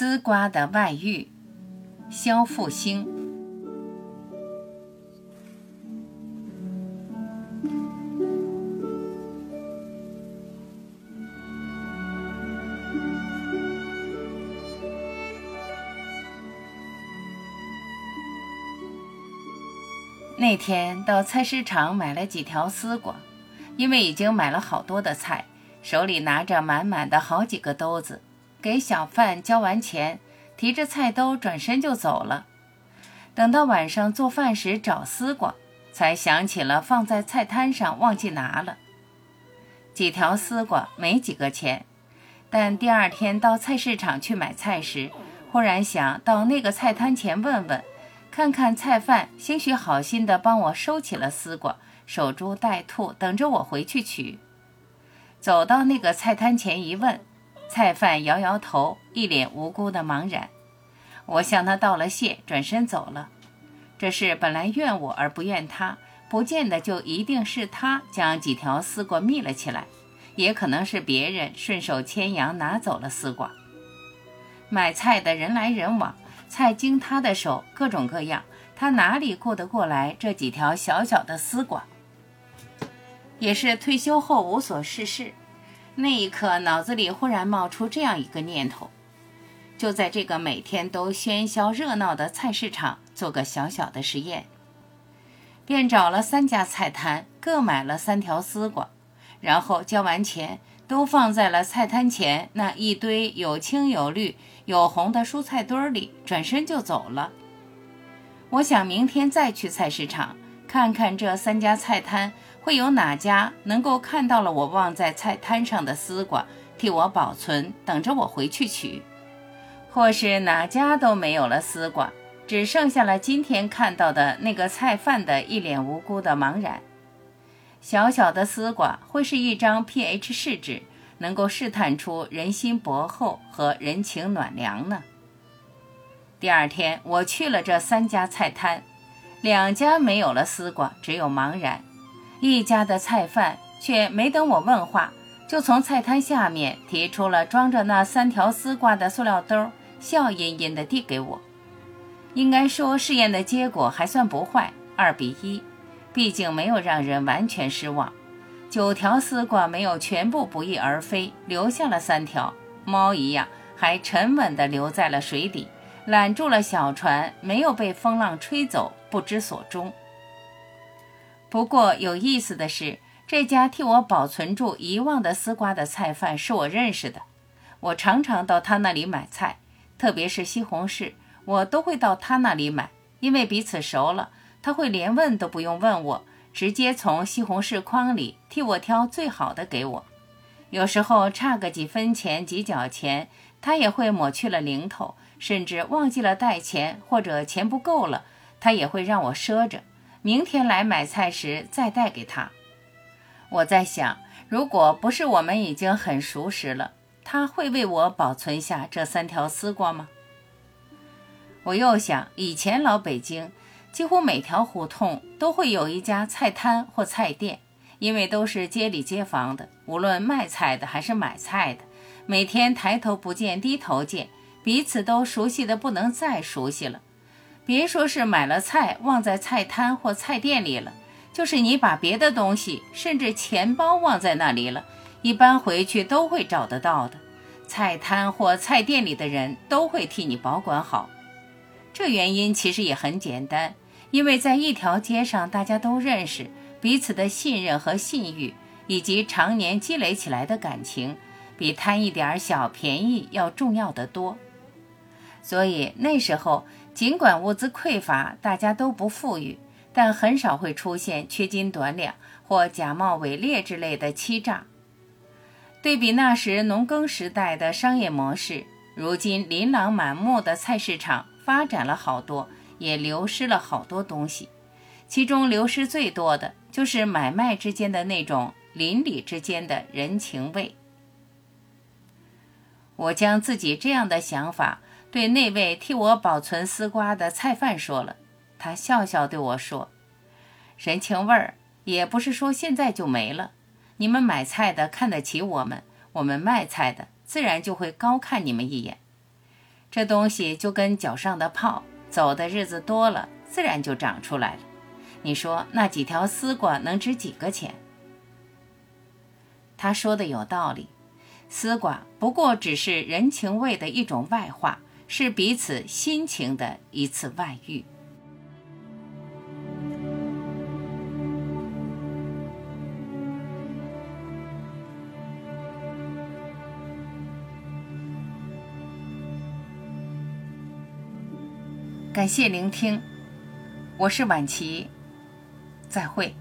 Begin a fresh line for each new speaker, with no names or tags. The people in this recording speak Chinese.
丝瓜的外遇，肖复兴。那天到菜市场买了几条丝瓜，因为已经买了好多的菜，手里拿着满满的好几个兜子，给小贩交完钱，提着菜兜转身就走了。等到晚上做饭时找丝瓜，才想起了放在菜摊上忘记拿了。几条丝瓜没几个钱，但第二天到菜市场去买菜时，忽然想到那个菜摊前问问。看看菜贩，兴许好心的帮我收起了丝瓜，守株待兔，等着我回去取。走到那个菜摊前一问，菜贩摇摇头，一脸无辜的茫然。我向他道了谢，转身走了。这事本来怨我而不怨他，不见得就一定是他将几条丝瓜觅了起来，也可能是别人顺手牵羊拿走了丝瓜。买菜的人来人往。菜经他的手，各种各样，他哪里顾得过来这几条小小的丝瓜？也是退休后无所事事，那一刻脑子里忽然冒出这样一个念头：就在这个每天都喧嚣热闹的菜市场做个小小的实验。便找了三家菜摊，各买了三条丝瓜，然后交完钱。都放在了菜摊前那一堆有青有绿有红的蔬菜堆里，转身就走了。我想明天再去菜市场看看这三家菜摊，会有哪家能够看到了我忘在菜摊上的丝瓜，替我保存，等着我回去取；或是哪家都没有了丝瓜，只剩下了今天看到的那个菜贩的一脸无辜的茫然。小小的丝瓜会是一张 pH 试纸，能够试探出人心薄厚和人情暖凉呢。第二天，我去了这三家菜摊，两家没有了丝瓜，只有茫然；一家的菜贩却没等我问话，就从菜摊下面提出了装着那三条丝瓜的塑料兜，笑吟吟地递给我。应该说，试验的结果还算不坏，二比一。毕竟没有让人完全失望，九条丝瓜没有全部不翼而飞，留下了三条，猫一样还沉稳地留在了水底，揽住了小船，没有被风浪吹走，不知所终。不过有意思的是，这家替我保存住遗忘的丝瓜的菜贩是我认识的，我常常到他那里买菜，特别是西红柿，我都会到他那里买，因为彼此熟了。他会连问都不用问我，直接从西红柿筐里替我挑最好的给我。有时候差个几分钱几角钱，他也会抹去了零头，甚至忘记了带钱或者钱不够了，他也会让我赊着，明天来买菜时再带给他。我在想，如果不是我们已经很熟识了，他会为我保存下这三条丝瓜吗？我又想，以前老北京。几乎每条胡同都会有一家菜摊或菜店，因为都是街里街坊的，无论卖菜的还是买菜的，每天抬头不见低头见，彼此都熟悉的不能再熟悉了。别说是买了菜忘在菜摊或菜店里了，就是你把别的东西，甚至钱包忘在那里了，一般回去都会找得到的。菜摊或菜店里的人都会替你保管好。这原因其实也很简单。因为在一条街上，大家都认识彼此的信任和信誉，以及常年积累起来的感情，比贪一点小便宜要重要的多。所以那时候，尽管物资匮乏，大家都不富裕，但很少会出现缺斤短两或假冒伪劣之类的欺诈。对比那时农耕时代的商业模式，如今琳琅满目的菜市场发展了好多。也流失了好多东西，其中流失最多的就是买卖之间的那种邻里之间的人情味。我将自己这样的想法对那位替我保存丝瓜的菜贩说了，他笑笑对我说：“人情味儿也不是说现在就没了，你们买菜的看得起我们，我们卖菜的自然就会高看你们一眼。这东西就跟脚上的泡，走的日子多了，自然就长出来了。你说那几条丝瓜能值几个钱？他说的有道理，丝瓜不过只是人情味的一种外化，是彼此心情的一次外遇。感谢聆听，我是晚琪，再会。